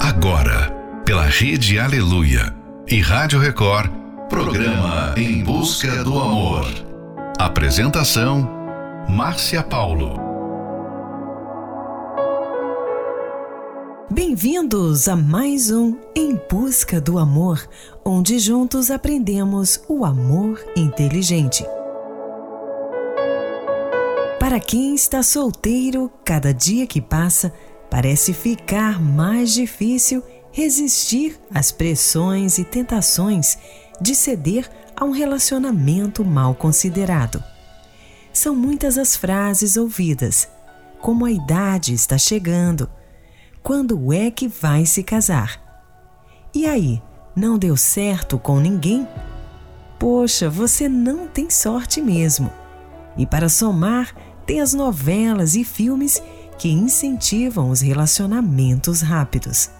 Agora, pela Rede Aleluia e Rádio Record, programa Em Busca do Amor. Apresentação: Márcia Paulo. Bem-vindos a mais um Em Busca do Amor, onde juntos aprendemos o amor inteligente. Para quem está solteiro, cada dia que passa parece ficar mais difícil resistir às pressões e tentações de ceder a um relacionamento mal considerado. São muitas as frases ouvidas, como a idade está chegando, quando é que vai se casar? E aí, não deu certo com ninguém? Poxa, você não tem sorte mesmo. E para somar, tem as novelas e filmes que incentivam os relacionamentos rápidos.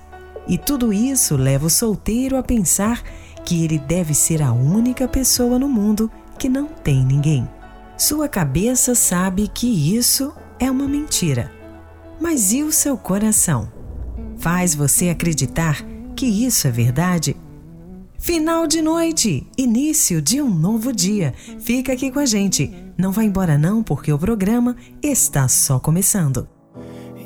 E tudo isso leva o solteiro a pensar que ele deve ser a única pessoa no mundo que não tem ninguém. Sua cabeça sabe que isso é uma mentira. Mas e o seu coração? Faz você acreditar que isso é verdade? Final de noite, início de um novo dia. Fica aqui com a gente. Não vá embora não, porque o programa está só começando.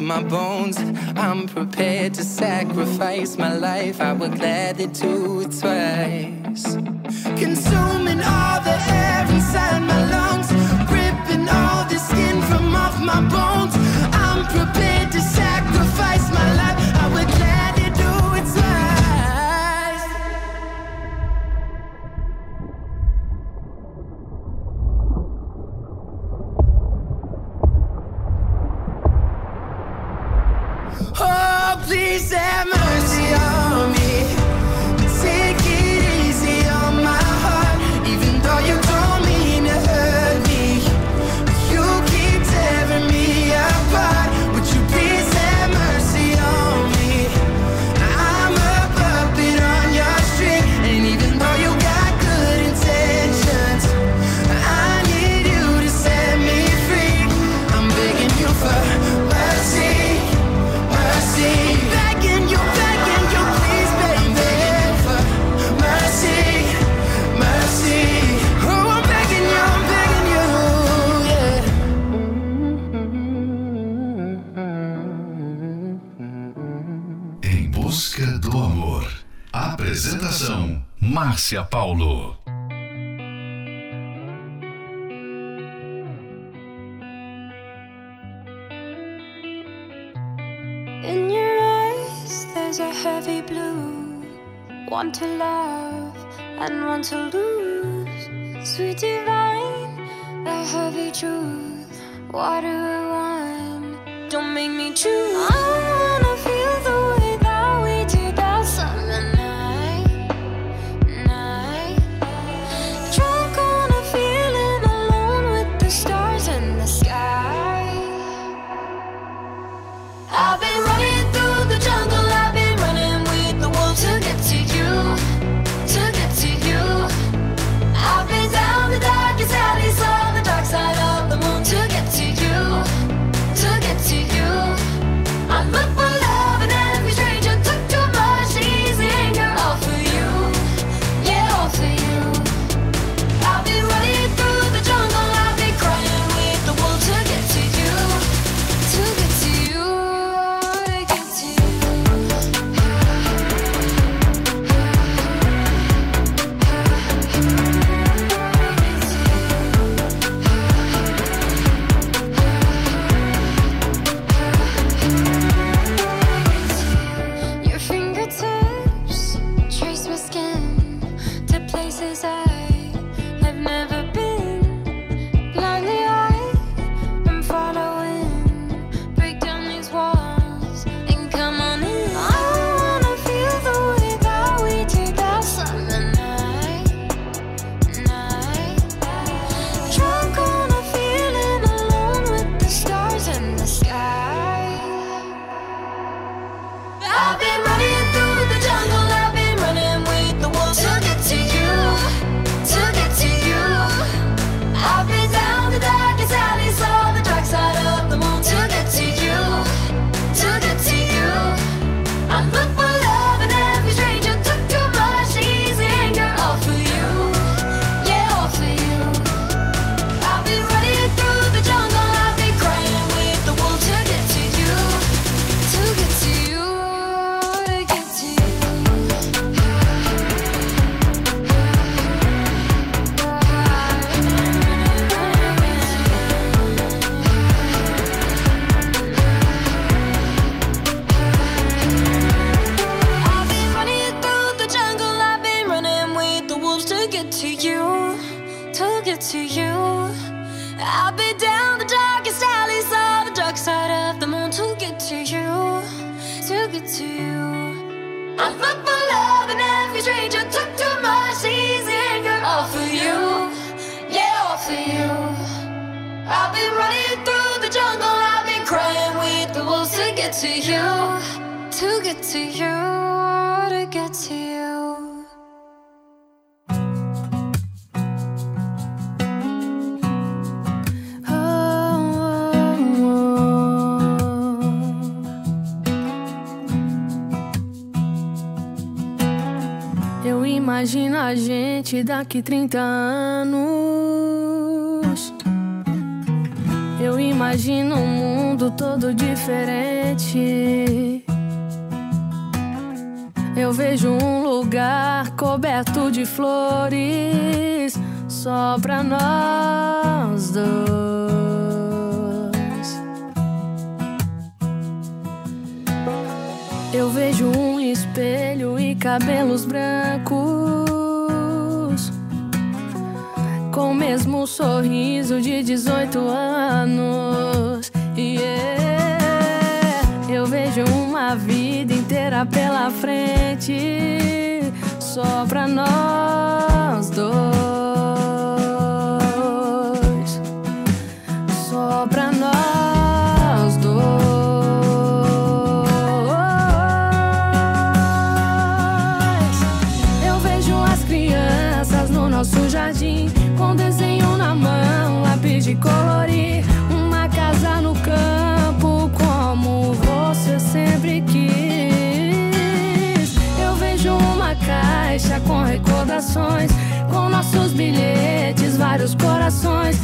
My bones. I'm prepared to sacrifice my life, I would gladly do it twice. Consuming all the Márcia Paulo. In your eyes, there's a heavy blue. One to love and one to lose. Sweet divine, the heavy truth. Water and wine, don't make me choose. to you, to get to you, to get to you. Eu imagino a gente daqui 30 anos eu imagino um mundo todo diferente. Eu vejo um lugar coberto de flores só pra nós dois. Eu vejo um espelho e cabelos brancos com o mesmo sorriso de 18 anos. Yeah. Eu vejo uma vida inteira pela frente, só pra nós dois. Só pra nós. nossos bilhetes, vários corações.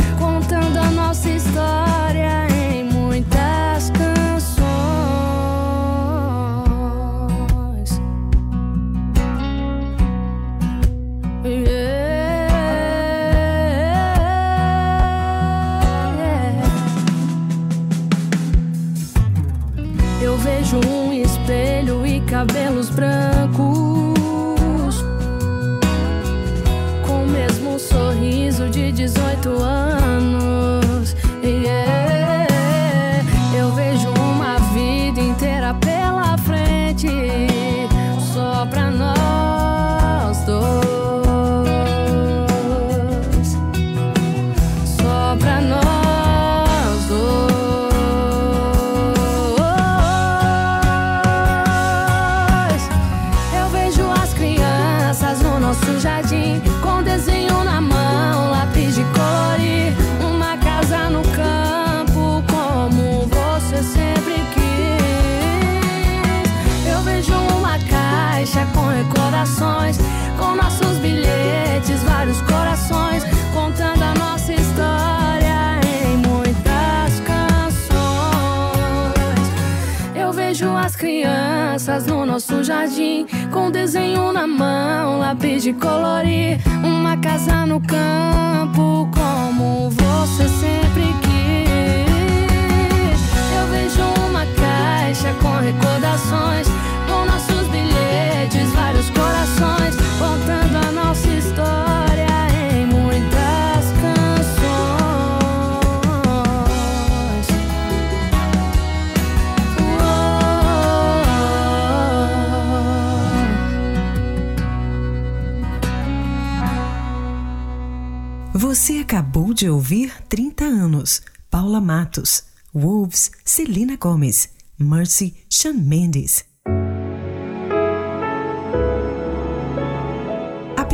Caixa com recordações, com nossos bilhetes, vários corações, contando a nossa história em muitas canções. Eu vejo as crianças no nosso jardim, com desenho na mão, lápis de colorir. Uma casa no campo, como você sempre quis. Eu vejo uma caixa com recordações, corações, contando a nossa história em muitas canções. Você acabou de ouvir 30 anos. Paula Matos, Wolves, Celina Gomes, Mercy, Sean Mendes.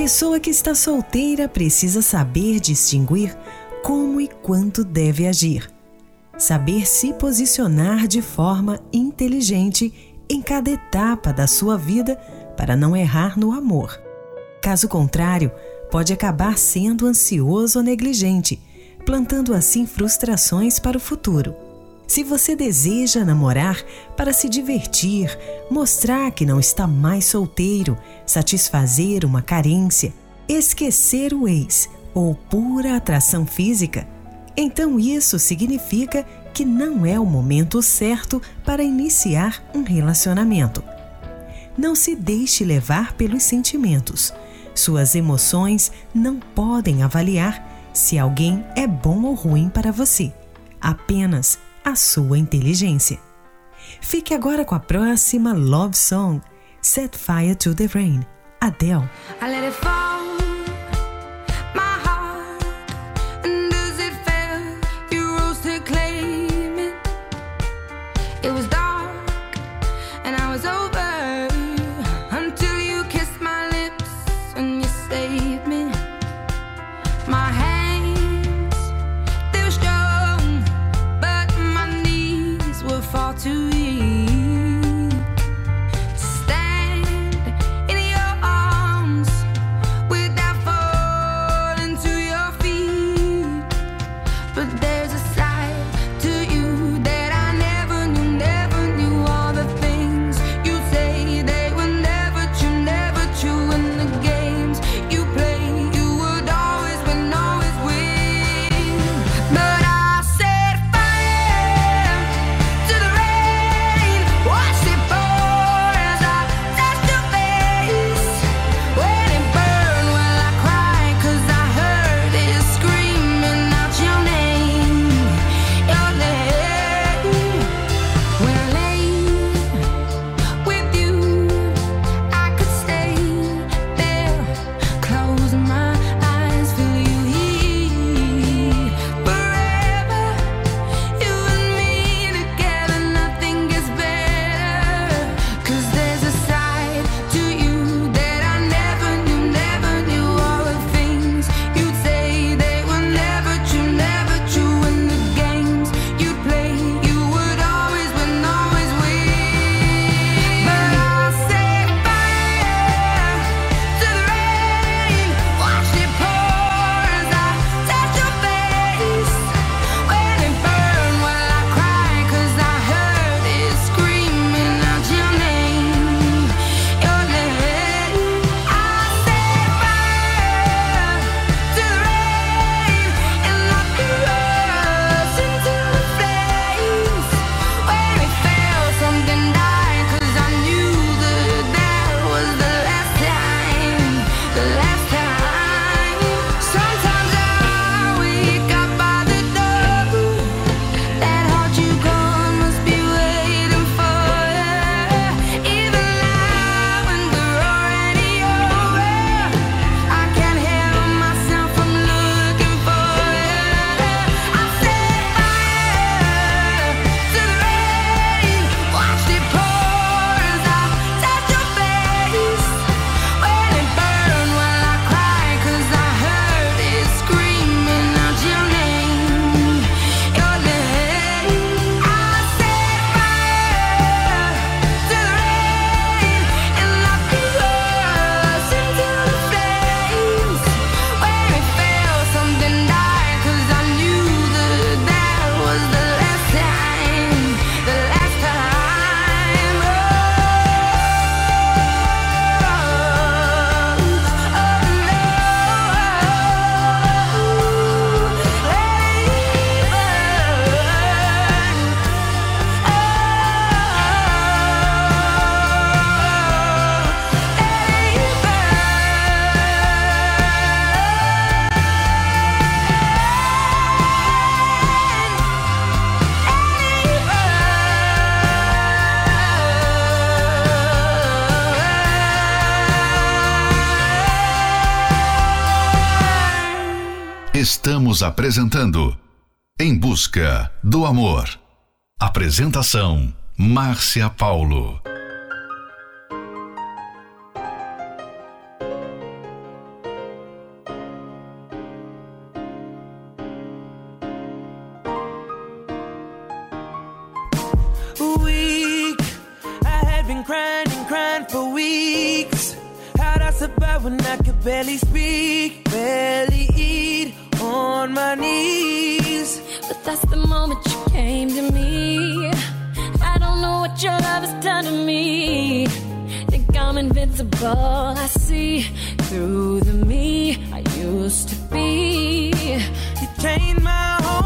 Pessoa que está solteira precisa saber distinguir como e quanto deve agir. Saber se posicionar de forma inteligente em cada etapa da sua vida para não errar no amor. Caso contrário, pode acabar sendo ansioso ou negligente, plantando assim frustrações para o futuro. Se você deseja namorar para se divertir, mostrar que não está mais solteiro, satisfazer uma carência, esquecer o ex ou pura atração física, então isso significa que não é o momento certo para iniciar um relacionamento. Não se deixe levar pelos sentimentos. Suas emoções não podem avaliar se alguém é bom ou ruim para você. Apenas a sua inteligência. Fique agora com a próxima Love Song, Set Fire to the Rain, Adele. Apresentando Em Busca do Amor. Apresentação: Márcia Paulo. barely speak, barely eat on my knees? But that's the moment you came to me. I don't know what your love has done to me. Think I'm invincible. I see through the me I used to be. You changed my whole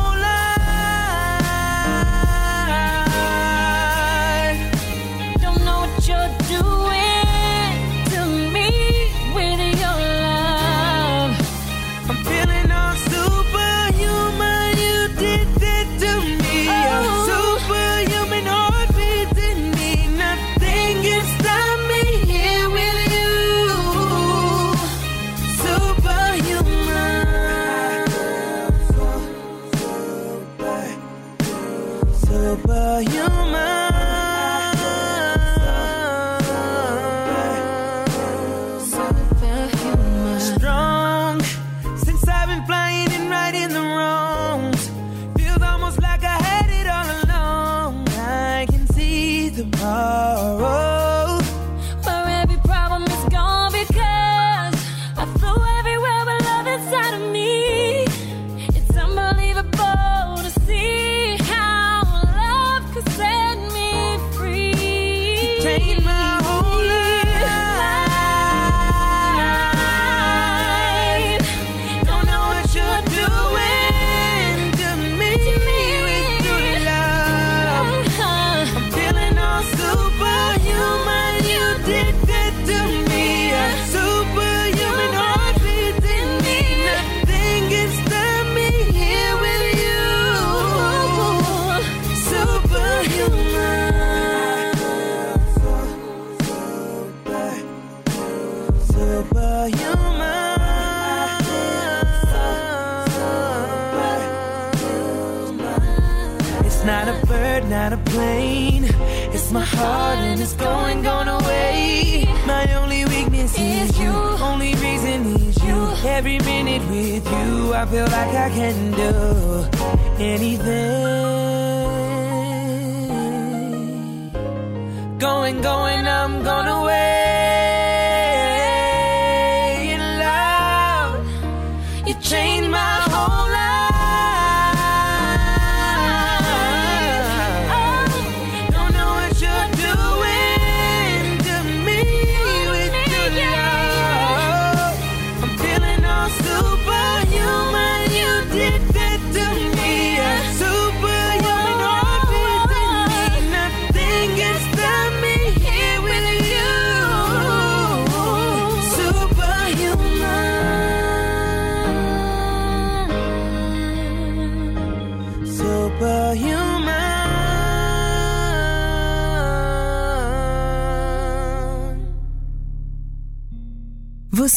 feel like I can do anything.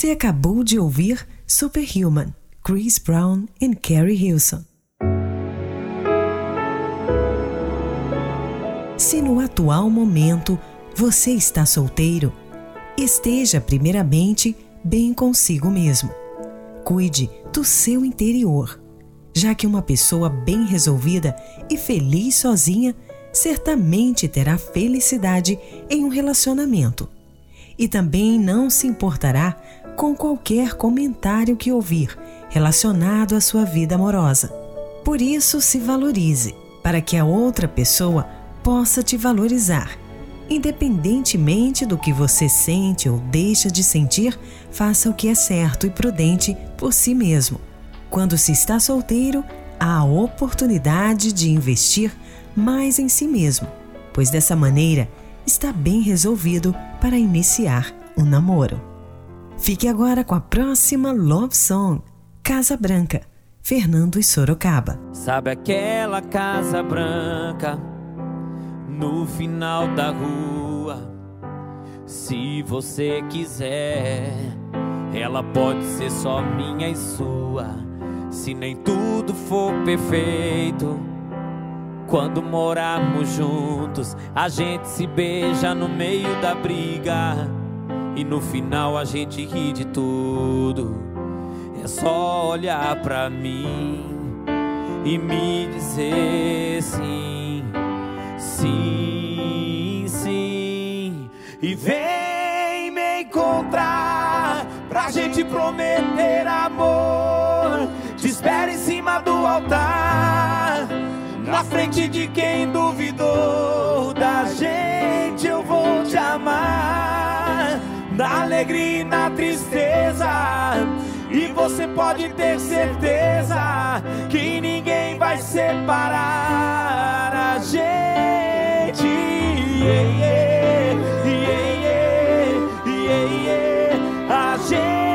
Você acabou de ouvir Superhuman, Chris Brown e Carrie Hilson. Se no atual momento você está solteiro, esteja primeiramente bem consigo mesmo. Cuide do seu interior, já que uma pessoa bem resolvida e feliz sozinha certamente terá felicidade em um relacionamento e também não se importará com qualquer comentário que ouvir relacionado à sua vida amorosa. Por isso, se valorize, para que a outra pessoa possa te valorizar. Independentemente do que você sente ou deixa de sentir, faça o que é certo e prudente por si mesmo. Quando se está solteiro, há a oportunidade de investir mais em si mesmo, pois dessa maneira está bem resolvido para iniciar um namoro. Fique agora com a próxima Love Song, Casa Branca, Fernando e Sorocaba. Sabe aquela casa branca no final da rua? Se você quiser, ela pode ser só minha e sua. Se nem tudo for perfeito. Quando morarmos juntos, a gente se beija no meio da briga. E no final a gente ri de tudo. É só olhar pra mim e me dizer sim, sim, sim. E vem me encontrar pra gente prometer amor. Te espero em cima do altar. Na frente de quem duvidou da gente, eu vou te amar. Na alegria e na tristeza. E você pode ter certeza que ninguém vai separar a gente. Yeah, yeah, yeah, yeah, yeah, yeah. A gente.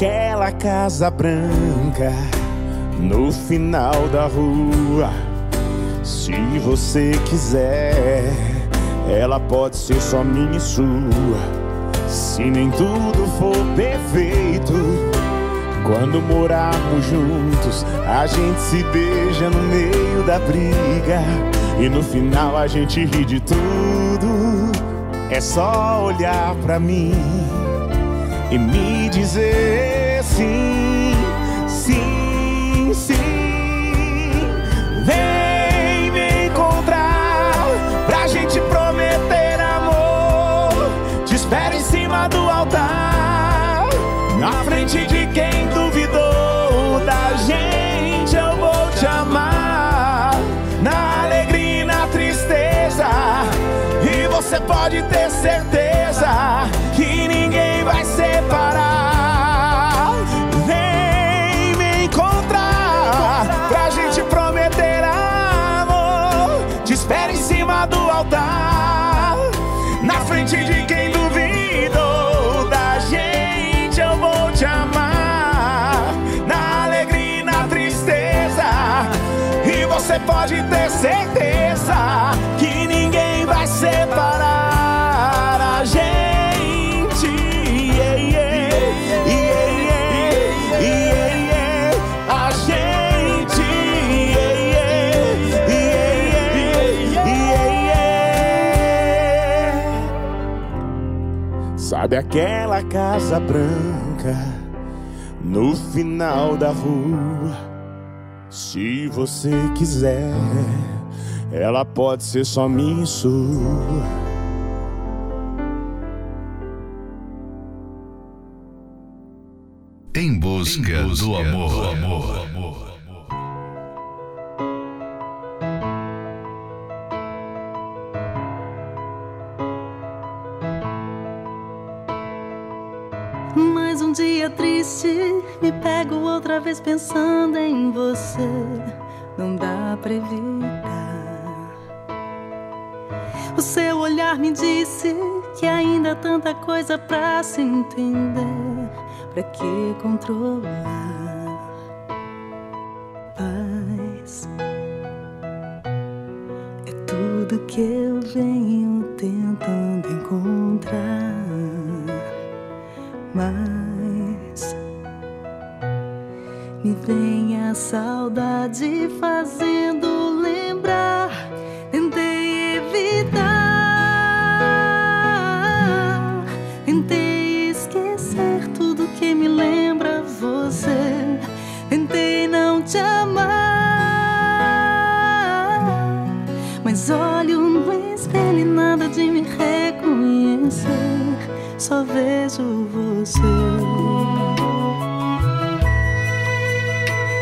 Sabe aquela casa branca no final da rua? Se você quiser, ela pode ser só minha e sua. Se nem tudo for perfeito, quando morarmos juntos, a gente se beija no meio da briga. E no final a gente ri de tudo. É só olhar pra mim e me dizer sim, sim, sim. Vem me encontrar pra gente prometer amor. Te espero em cima do altar, na frente de quem duvidou da gente. Eu vou te amar na alegria e na tristeza. E você pode ter certeza que ninguém vai separar. Sabe aquela casa branca no final da rua? Se você quiser, ela pode ser só minha e sua. Em busca, do amor. Mais um triste, me pego outra vez pensando em você. Não dá pra evitar. O seu olhar me disse que ainda há tanta coisa pra se entender. Pra que controlar? Paz é tudo que eu venho tentando encontrar. Mas vem a saudade fazendo lembrar. Tentei evitar, tentei esquecer tudo que me lembra você. Tentei não te amar, mas olho no espelho e nada de me reconhecer. Só vejo você.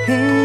Em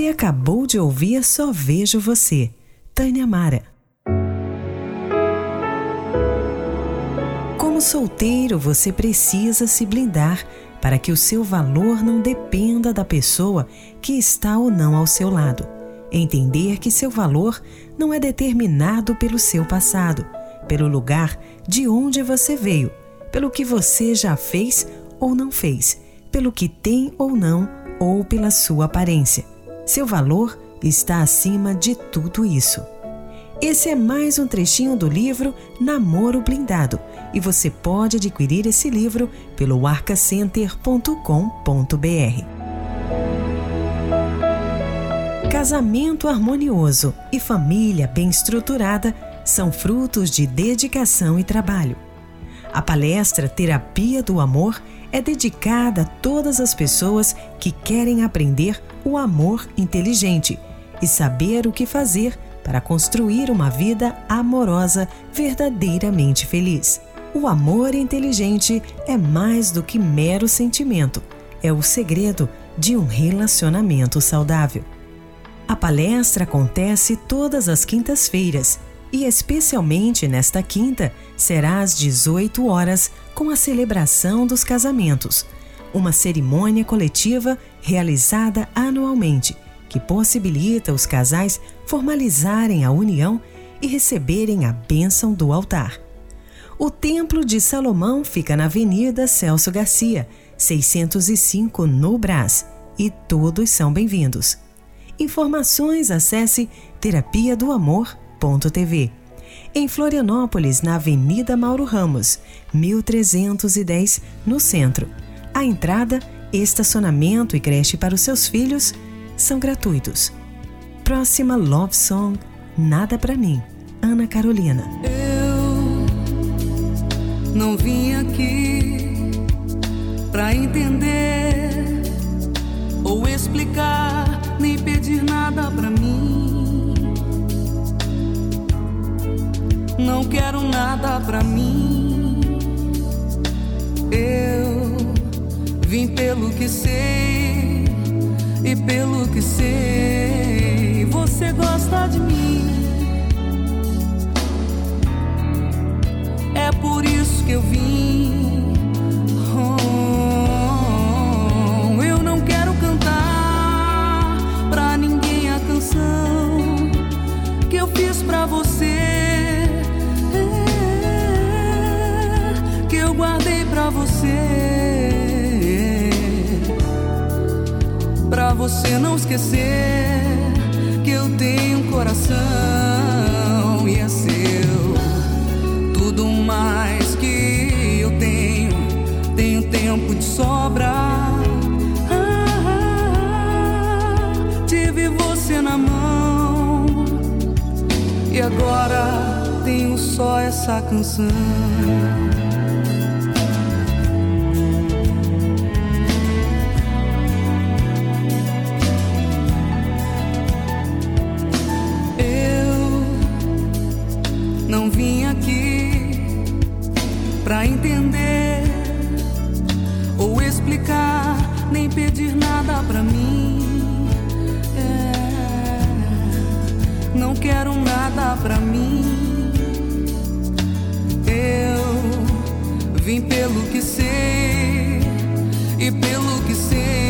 Você acabou de ouvir Só Vejo Você, Tânia Mara. Como solteiro, você precisa se blindar para que o seu valor não dependa da pessoa que está ou não ao seu lado. Entender que seu valor não é determinado pelo seu passado, pelo lugar de onde você veio, pelo que você já fez ou não fez, pelo que tem ou não, ou pela sua aparência. Seu valor está acima de tudo isso. Esse é mais um trechinho do livro Namoro Blindado e você pode adquirir esse livro pelo arcacenter.com.br. Casamento harmonioso e família bem estruturada são frutos de dedicação e trabalho. A palestra Terapia do Amor é dedicada a todas as pessoas que querem aprender o amor inteligente e saber o que fazer para construir uma vida amorosa verdadeiramente feliz. O amor inteligente é mais do que mero sentimento, é o segredo de um relacionamento saudável. A palestra acontece todas as quintas-feiras e, especialmente nesta quinta, será às 18 horas com a celebração dos casamentos, uma cerimônia coletiva realizada anualmente que possibilita os casais formalizarem a união e receberem a bênção do altar. O Templo de Salomão fica na Avenida Celso Garcia, 605 no Brás, e todos são bem-vindos. Informações acesse terapia do amor.tv. Em Florianópolis, na Avenida Mauro Ramos, 1310, no centro. A entrada, estacionamento e creche para os seus filhos são gratuitos. Próxima Love Song, Nada Pra Mim, Ana Carolina. Eu não vim aqui pra entender ou explicar, nem pedir nada pra mim. Não quero nada pra mim. Eu vim pelo que sei e pelo que sei, você gosta de mim. É por isso que eu vim. Oh, eu não quero cantar pra ninguém a canção que eu fiz pra você. Que eu guardei pra você. pra você não esquecer que eu tenho um coração e é seu. Tudo mais que eu tenho, tenho tempo de sobra. Ah, tive você na mão e agora tenho só essa canção. Que sei e pelo que sei,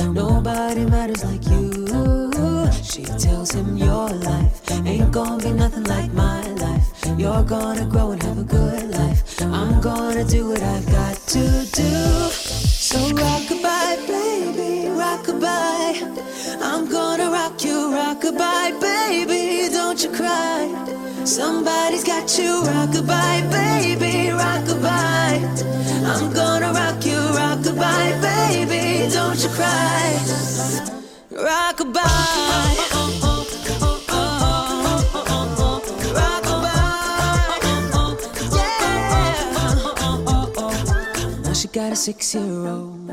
Nobody matters like you. She tells him, Your life ain't gonna be nothing like my life. You're gonna grow and have a good life. I'm gonna do what I've got to do. So rockabye, baby, rockabye. I'm gonna rock you, rockabye, baby. Don't you cry. Somebody's got you, rockabye, baby, rockabye. I'm gonna rock you, rockabye, baby. Don't you cry. Rockabye. Got a six year old,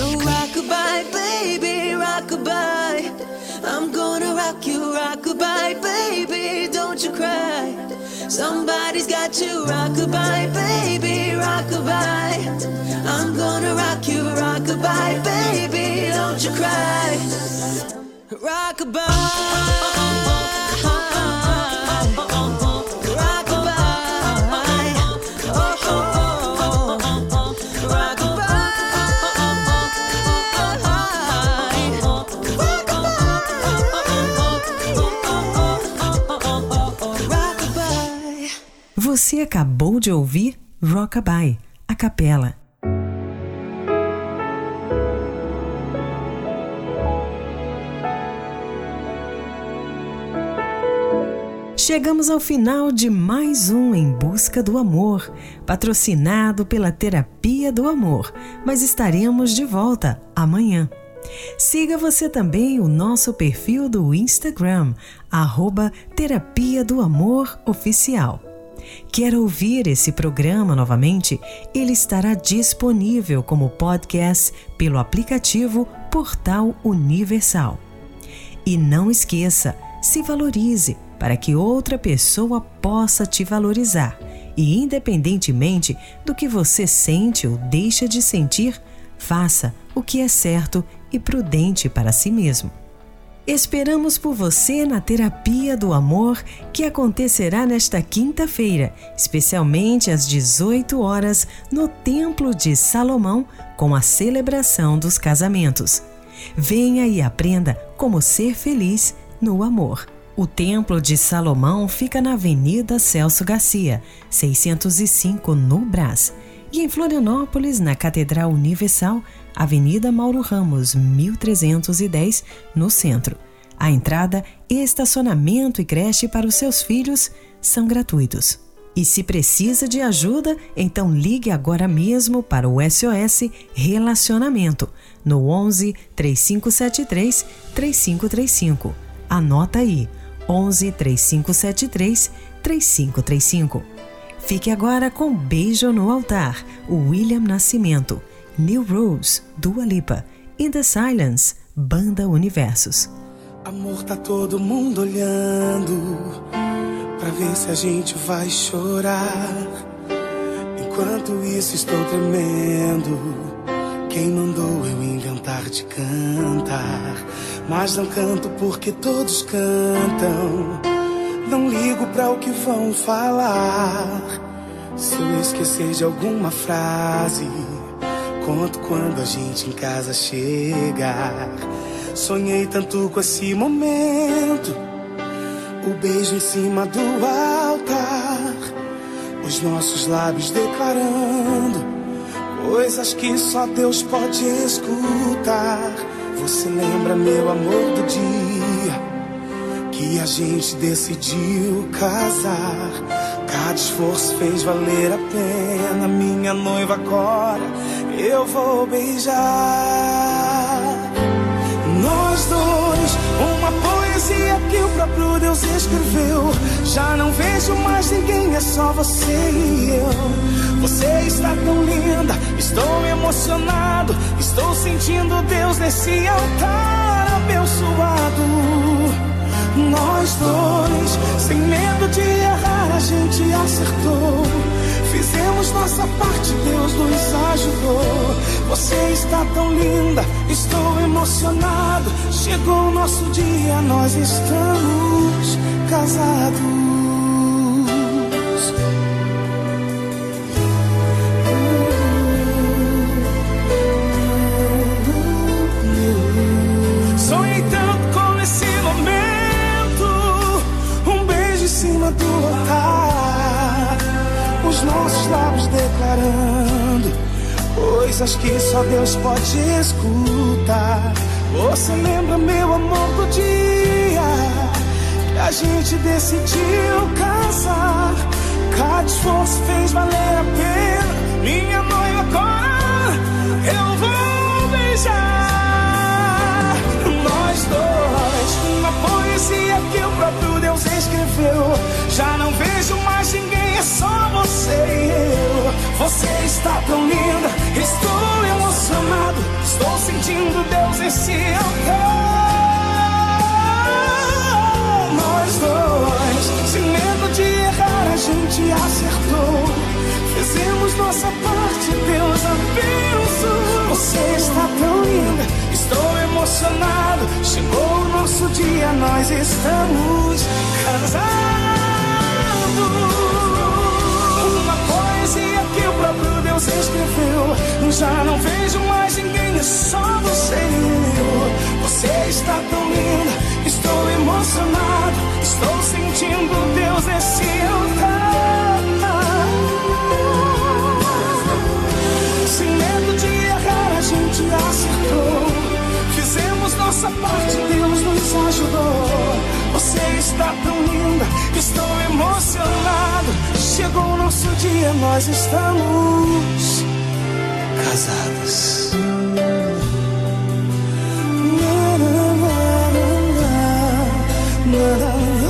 So rockabye, baby, rockabye. I'm gonna rock you, rockabye, baby. Don't you cry. Somebody's got you, rockabye, baby, rockabye. I'm gonna rock you, rockabye, baby. Don't you cry. Rockabye. Você acabou de ouvir Rockabye, a capela. Chegamos ao final de mais um Em Busca do Amor, patrocinado pela Terapia do Amor, mas estaremos de volta amanhã. Siga você também o nosso perfil do Instagram, arroba Terapia do Amor Oficial. Quer ouvir esse programa novamente? Ele estará disponível como podcast pelo aplicativo Portal Universal. E não esqueça, se valorize para que outra pessoa possa te valorizar. E independentemente do que você sente ou deixa de sentir, faça o que é certo e prudente para si mesmo. Esperamos por você na Terapia do Amor, que acontecerá nesta quinta-feira, especialmente às 18 horas, no Templo de Salomão, com a celebração dos casamentos. Venha e aprenda como ser feliz no amor. O Templo de Salomão fica na Avenida Celso Garcia, 605, no Brás. E em Florianópolis, na Catedral Universal, Avenida Mauro Ramos, 1310, no centro. A entrada, estacionamento e creche para os seus filhos são gratuitos. E se precisa de ajuda, então ligue agora mesmo para o SOS Relacionamento no 11 3573 3535. Anota aí: 11 3573 3535. Fique agora com Beijo no Altar, o William Nascimento, New Rose, Dua Lipa, In the Silence, Banda Universos. Amor, tá todo mundo olhando pra ver se a gente vai chorar. Enquanto isso, estou tremendo. Quem mandou eu inventar de cantar? Mas não canto porque todos cantam. Não ligo pra o que vão falar. Se eu esquecer de alguma frase, conto quando a gente em casa chegar. Sonhei tanto com esse momento. O beijo em cima do altar. Os nossos lábios declarando coisas que só Deus pode escutar. Você lembra, meu amor, do dia que a gente decidiu casar? Cada esforço fez valer a pena. Minha noiva agora eu vou beijar. Nós dois, uma poesia que o próprio Deus escreveu. Já não vejo mais ninguém, é só você e eu. Você está tão linda, estou emocionado. Estou sentindo Deus nesse altar abençoado. Nós dois, sem medo de errar, a gente acertou. Fizemos nossa parte, Deus nos ajudou. Você está tão linda, estou emocionado. Chegou o nosso dia, nós estamos casados. Lábios declarando coisas que só Deus pode escutar. Você lembra, meu amor, do dia que a gente decidiu casar? Cada esforço fez valer a pena. Minha noiva agora eu vou beijar. Nós dois, poesia que o próprio Deus escreveu. Já não vejo mais ninguém, é só você e eu. Você está tão linda, estou emocionado. Estou sentindo Deus nesse altar. Nós dois, sem medo de errar, a gente acertou. Fizemos nossa parte, Deus abençoou. Você está tão linda, estou emocionado. Chegou o nosso dia, nós estamos casados. Uma poesia que o próprio Deus escreveu. Já não vejo mais ninguém, é só você e eu. Você está tão linda, estou emocionado. Estou sentindo Deus nesse altar. Sem medo de errar, a gente acertou. Nossa parte, Deus nos ajudou. Você está tão linda, estou emocionado. Chegou o nosso dia, nós estamos casados. Na, na, na,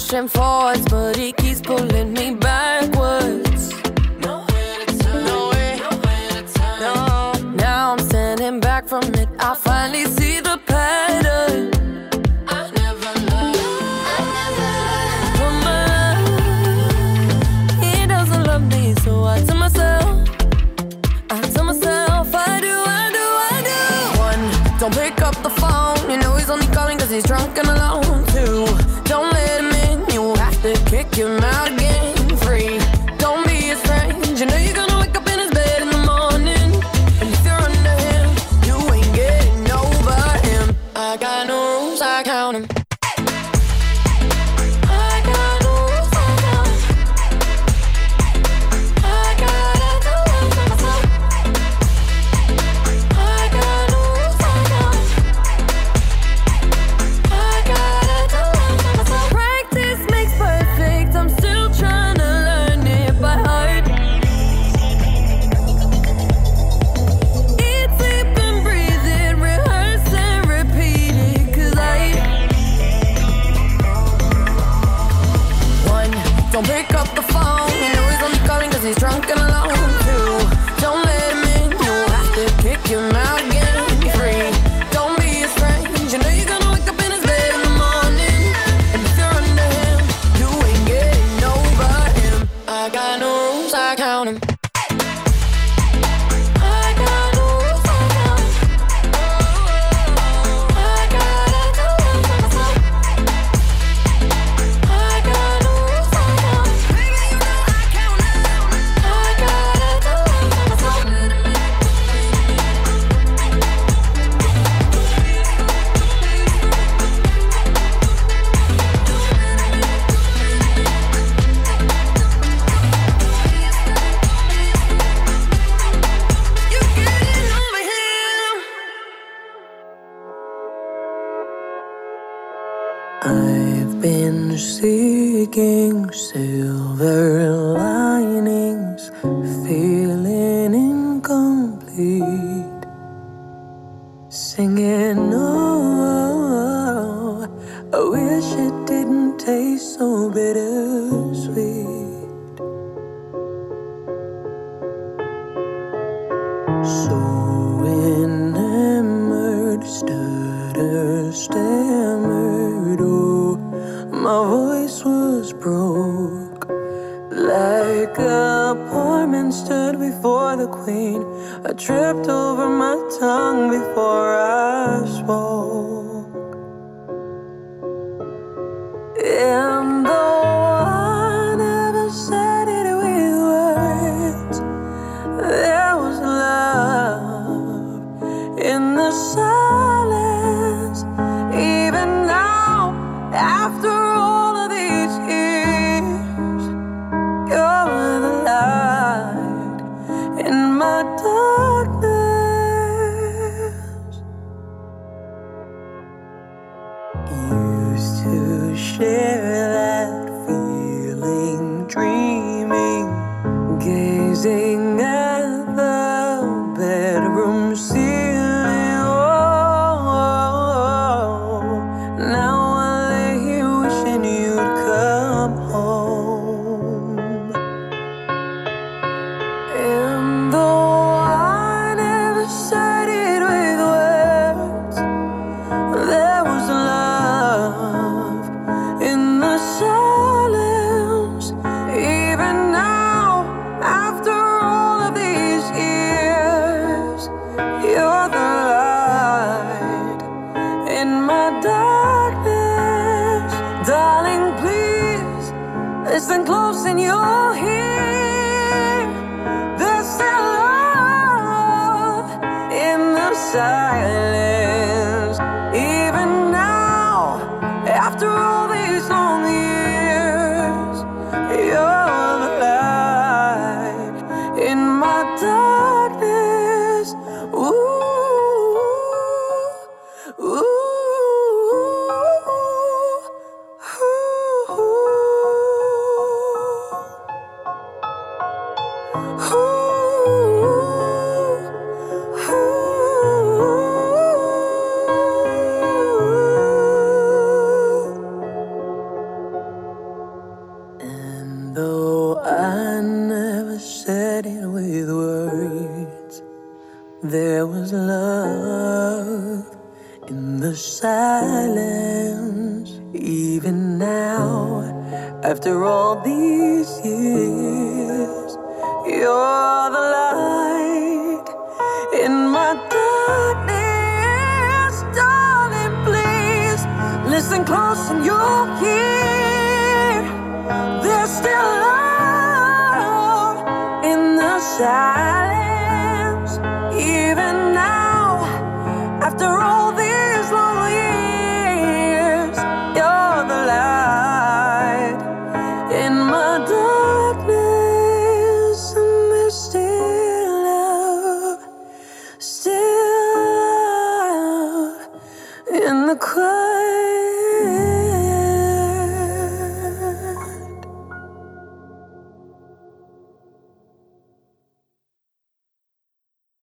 pushing forwards, but he keeps pulling me back.